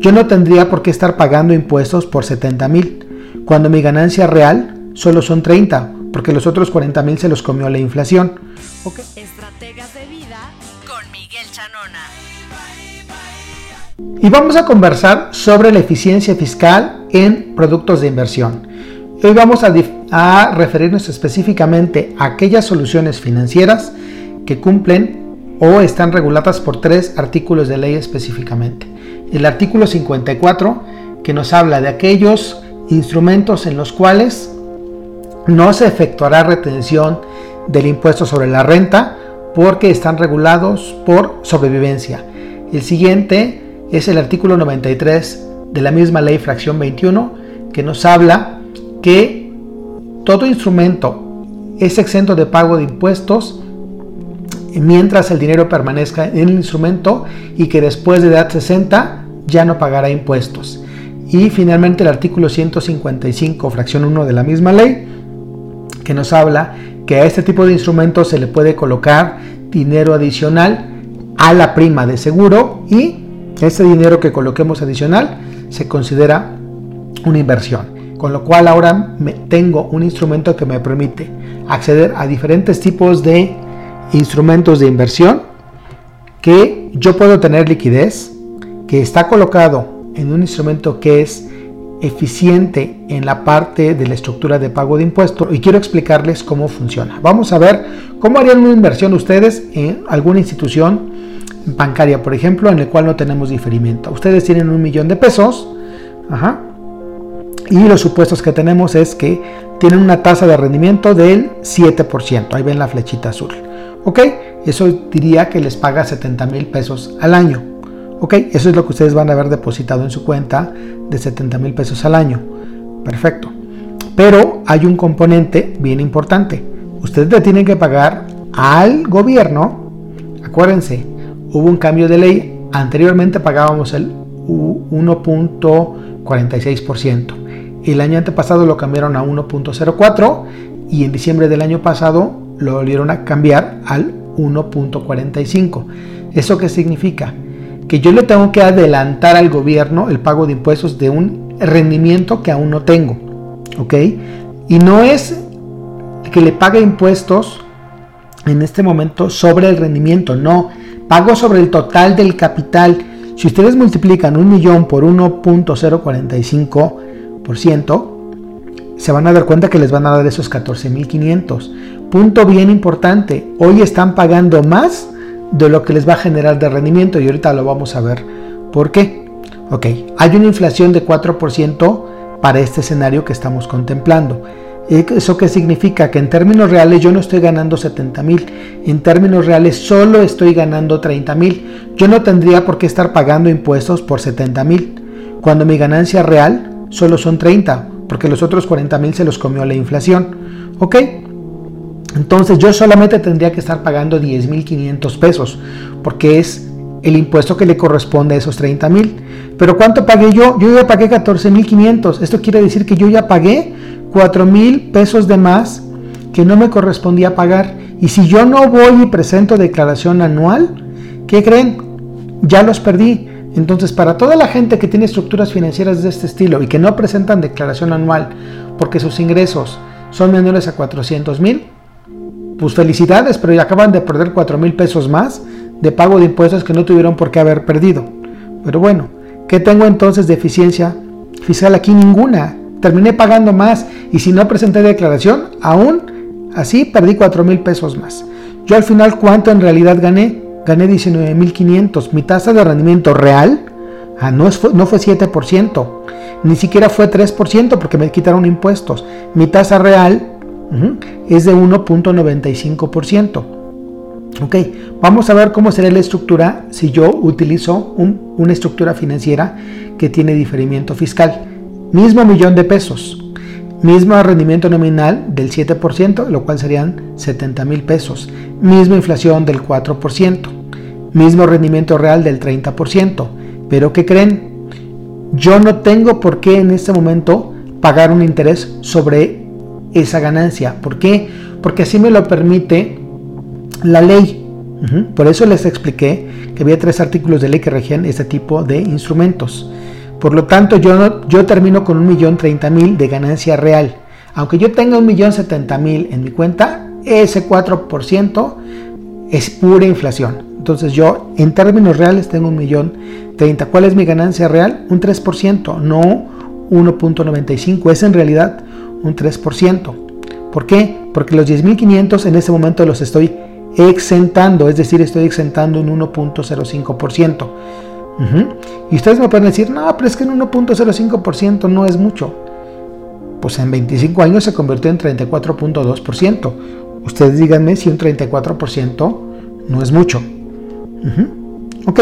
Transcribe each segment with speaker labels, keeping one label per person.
Speaker 1: yo no tendría por qué estar pagando impuestos por 70 mil, cuando mi ganancia real solo son 30, porque los otros 40 mil se los comió la inflación. Estrategas de vida con Miguel Chanona. Y vamos a conversar sobre la eficiencia fiscal en productos de inversión. Hoy vamos a, a referirnos específicamente a aquellas soluciones financieras que cumplen o están reguladas por tres artículos de ley específicamente. El artículo 54 que nos habla de aquellos instrumentos en los cuales no se efectuará retención del impuesto sobre la renta porque están regulados por sobrevivencia. El siguiente es el artículo 93 de la misma ley fracción 21 que nos habla que todo instrumento es exento de pago de impuestos mientras el dinero permanezca en el instrumento y que después de edad 60 ya no pagará impuestos. Y finalmente el artículo 155, fracción 1 de la misma ley, que nos habla que a este tipo de instrumentos se le puede colocar dinero adicional a la prima de seguro y ese dinero que coloquemos adicional se considera una inversión. Con lo cual ahora me, tengo un instrumento que me permite acceder a diferentes tipos de instrumentos de inversión que yo puedo tener liquidez, que está colocado en un instrumento que es eficiente en la parte de la estructura de pago de impuestos y quiero explicarles cómo funciona. Vamos a ver cómo harían una inversión ustedes en alguna institución bancaria, por ejemplo, en el cual no tenemos diferimiento. Ustedes tienen un millón de pesos y los supuestos que tenemos es que tienen una tasa de rendimiento del 7%. Ahí ven la flechita azul. ¿Ok? Eso diría que les paga 70 mil pesos al año. Ok, eso es lo que ustedes van a haber depositado en su cuenta de 70 mil pesos al año. Perfecto. Pero hay un componente bien importante. Ustedes le tienen que pagar al gobierno. Acuérdense, hubo un cambio de ley. Anteriormente pagábamos el 1.46%. El año antepasado lo cambiaron a 1.04 y en diciembre del año pasado lo volvieron a cambiar al 1.45. ¿Eso qué significa? Que yo le tengo que adelantar al gobierno el pago de impuestos de un rendimiento que aún no tengo. ¿Ok? Y no es que le pague impuestos en este momento sobre el rendimiento, no, pago sobre el total del capital. Si ustedes multiplican un millón por 1.045%, se van a dar cuenta que les van a dar esos 14.500. Punto bien importante, hoy están pagando más de lo que les va a generar de rendimiento y ahorita lo vamos a ver por qué. Ok, hay una inflación de 4% para este escenario que estamos contemplando. ¿Eso qué significa? Que en términos reales yo no estoy ganando 70 mil, en términos reales solo estoy ganando 30 mil. Yo no tendría por qué estar pagando impuestos por 70 mil, cuando mi ganancia real solo son 30, porque los otros 40 mil se los comió la inflación. ¿Ok? Entonces yo solamente tendría que estar pagando 10.500 pesos, porque es el impuesto que le corresponde a esos 30.000. Pero ¿cuánto pagué yo? Yo ya pagué 14.500. Esto quiere decir que yo ya pagué 4.000 pesos de más que no me correspondía pagar. Y si yo no voy y presento declaración anual, ¿qué creen? Ya los perdí. Entonces, para toda la gente que tiene estructuras financieras de este estilo y que no presentan declaración anual porque sus ingresos son menores a 400 mil, pues felicidades, pero ya acaban de perder 4 mil pesos más de pago de impuestos que no tuvieron por qué haber perdido. Pero bueno, ¿qué tengo entonces de eficiencia fiscal aquí? Ninguna. Terminé pagando más y si no presenté declaración, aún así perdí 4 mil pesos más. Yo al final, ¿cuánto en realidad gané? Gané 19 mil 500. Mi tasa de rendimiento real ah, no, no fue 7%, ni siquiera fue 3% porque me quitaron impuestos. Mi tasa real es de 1.95%. Ok, vamos a ver cómo será la estructura si yo utilizo una estructura financiera que tiene diferimiento fiscal. Mismo millón de pesos, mismo rendimiento nominal del 7%, lo cual serían 70 mil pesos, misma inflación del 4%, mismo rendimiento real del 30%. Pero ¿qué creen? Yo no tengo por qué en este momento pagar un interés sobre esa ganancia. ¿Por qué? Porque así me lo permite la ley. Por eso les expliqué que había tres artículos de ley que regían este tipo de instrumentos. Por lo tanto, yo, yo termino con un millón treinta mil de ganancia real. Aunque yo tenga un millón setenta mil en mi cuenta, ese 4% es pura inflación. Entonces yo en términos reales tengo un millón 30. ¿Cuál es mi ganancia real? Un 3%, no 1.95. Es en realidad un 3%. ¿Por qué? Porque los 10.500 en ese momento los estoy exentando, es decir, estoy exentando un 1.05%. Y ustedes me pueden decir, no, pero es que en 1.05% no es mucho. Pues en 25 años se convirtió en 34.2%. Ustedes díganme si un 34% no es mucho. Ok,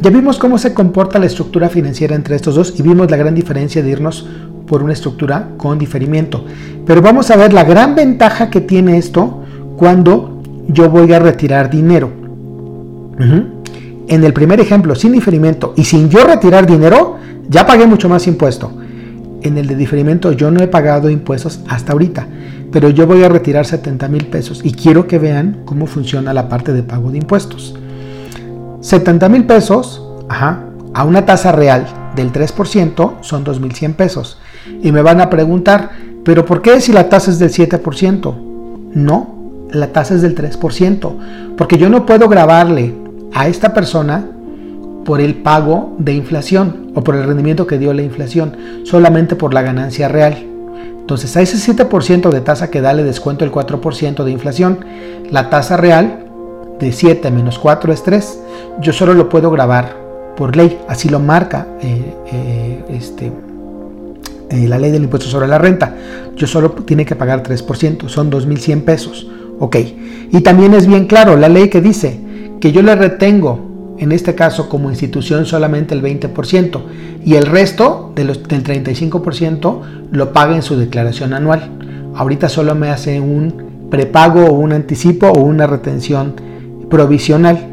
Speaker 1: ya vimos cómo se comporta la estructura financiera entre estos dos y vimos la gran diferencia de irnos por una estructura con diferimiento. Pero vamos a ver la gran ventaja que tiene esto cuando yo voy a retirar dinero. En el primer ejemplo, sin diferimiento y sin yo retirar dinero, ya pagué mucho más impuesto. En el de diferimiento yo no he pagado impuestos hasta ahorita pero yo voy a retirar 70 mil pesos y quiero que vean cómo funciona la parte de pago de impuestos. 70 mil pesos a una tasa real del 3% son 2.100 pesos. Y me van a preguntar, ¿pero por qué si la tasa es del 7%? No, la tasa es del 3%, porque yo no puedo grabarle a esta persona por el pago de inflación o por el rendimiento que dio la inflación, solamente por la ganancia real. Entonces a ese 7% de tasa que da le descuento el 4% de inflación. La tasa real de 7 menos 4 es 3. Yo solo lo puedo grabar por ley, así lo marca eh, eh, este, eh, la ley del impuesto sobre la renta. Yo solo tiene que pagar 3%, son 2.100 pesos. Ok, y también es bien claro la ley que dice que yo le retengo en este caso como institución solamente el 20% y el resto de los, del 35% lo paga en su declaración anual. Ahorita solo me hace un prepago o un anticipo o una retención provisional.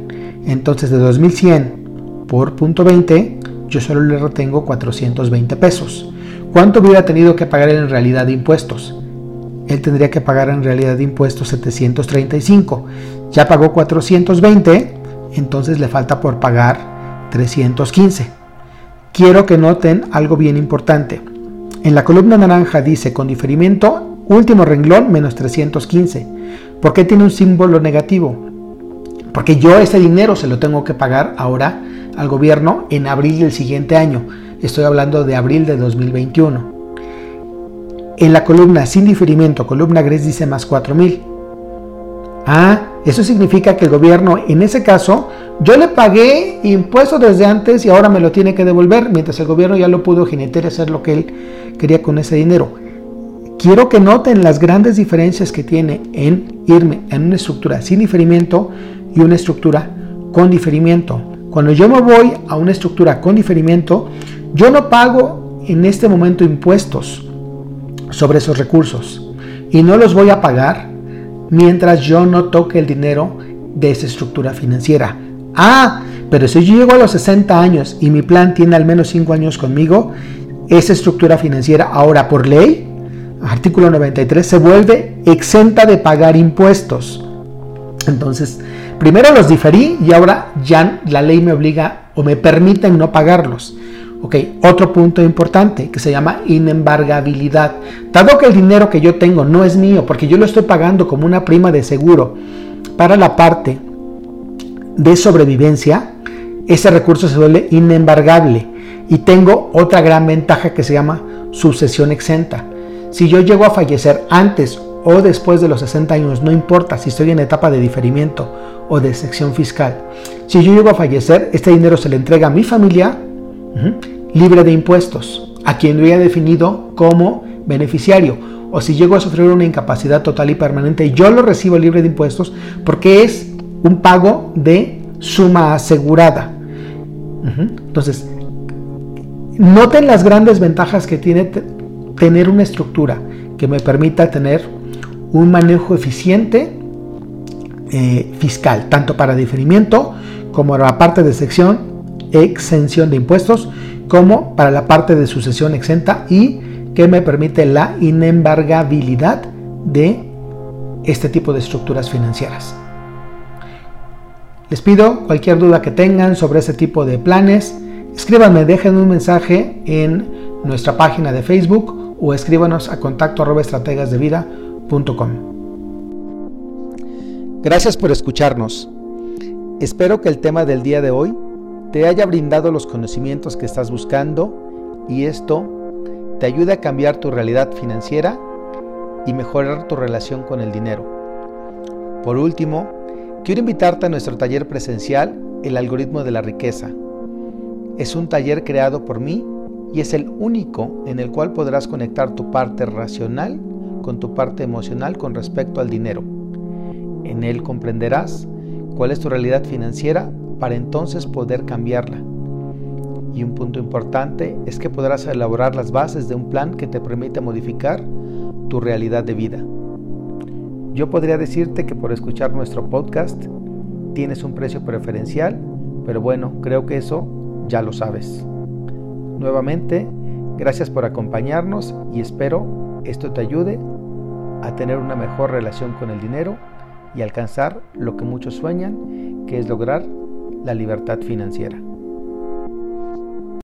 Speaker 1: Entonces de 2100 por punto 20 yo solo le retengo 420 pesos. ¿Cuánto hubiera tenido que pagar en realidad de impuestos? Él tendría que pagar en realidad de impuestos 735. Ya pagó 420 entonces le falta por pagar 315. Quiero que noten algo bien importante. En la columna naranja dice con diferimiento, último renglón menos 315. ¿Por qué tiene un símbolo negativo? Porque yo ese dinero se lo tengo que pagar ahora al gobierno en abril del siguiente año. Estoy hablando de abril de 2021. En la columna sin diferimiento, columna gris dice más 4000. Ah, eso significa que el gobierno, en ese caso, yo le pagué impuestos desde antes y ahora me lo tiene que devolver, mientras el gobierno ya lo pudo jinetear y hacer lo que él quería con ese dinero. Quiero que noten las grandes diferencias que tiene en irme en una estructura sin diferimiento y una estructura con diferimiento. Cuando yo me voy a una estructura con diferimiento, yo no pago en este momento impuestos sobre esos recursos y no los voy a pagar mientras yo no toque el dinero de esa estructura financiera. Ah, pero si yo llego a los 60 años y mi plan tiene al menos 5 años conmigo, esa estructura financiera ahora por ley, artículo 93, se vuelve exenta de pagar impuestos. Entonces, primero los diferí y ahora ya la ley me obliga o me permite no pagarlos. Ok, otro punto importante que se llama inembargabilidad. Dado que el dinero que yo tengo no es mío, porque yo lo estoy pagando como una prima de seguro para la parte de sobrevivencia, ese recurso se vuelve inembargable. Y tengo otra gran ventaja que se llama sucesión exenta. Si yo llego a fallecer antes o después de los 60 años, no importa si estoy en etapa de diferimiento o de sección fiscal. Si yo llego a fallecer, este dinero se le entrega a mi familia libre de impuestos, a quien lo haya definido como beneficiario. O si llego a sufrir una incapacidad total y permanente, yo lo recibo libre de impuestos porque es un pago de suma asegurada. Entonces, noten las grandes ventajas que tiene tener una estructura que me permita tener un manejo eficiente eh, fiscal, tanto para diferimiento como para la parte de sección exención de impuestos como para la parte de sucesión exenta y que me permite la inembargabilidad de este tipo de estructuras financieras. Les pido cualquier duda que tengan sobre este tipo de planes, Escríbanme, dejen un mensaje en nuestra página de Facebook o escríbanos a contacto estrategasdevida.com. Gracias por escucharnos. Espero que el tema del día de hoy te haya brindado los conocimientos que estás buscando y esto te ayude a cambiar tu realidad financiera y mejorar tu relación con el dinero. Por último, quiero invitarte a nuestro taller presencial El algoritmo de la riqueza es un taller creado por mí y es el único en el cual podrás conectar tu parte racional con tu parte emocional con respecto al dinero. En él comprenderás cuál es tu realidad financiera para entonces poder cambiarla. Y un punto importante es que podrás elaborar las bases de un plan que te permita modificar tu realidad de vida. Yo podría decirte que por escuchar nuestro podcast tienes un precio preferencial, pero bueno, creo que eso ya lo sabes. Nuevamente, gracias por acompañarnos y espero esto te ayude a tener una mejor relación con el dinero y alcanzar lo que muchos sueñan, que es lograr la libertad financiera.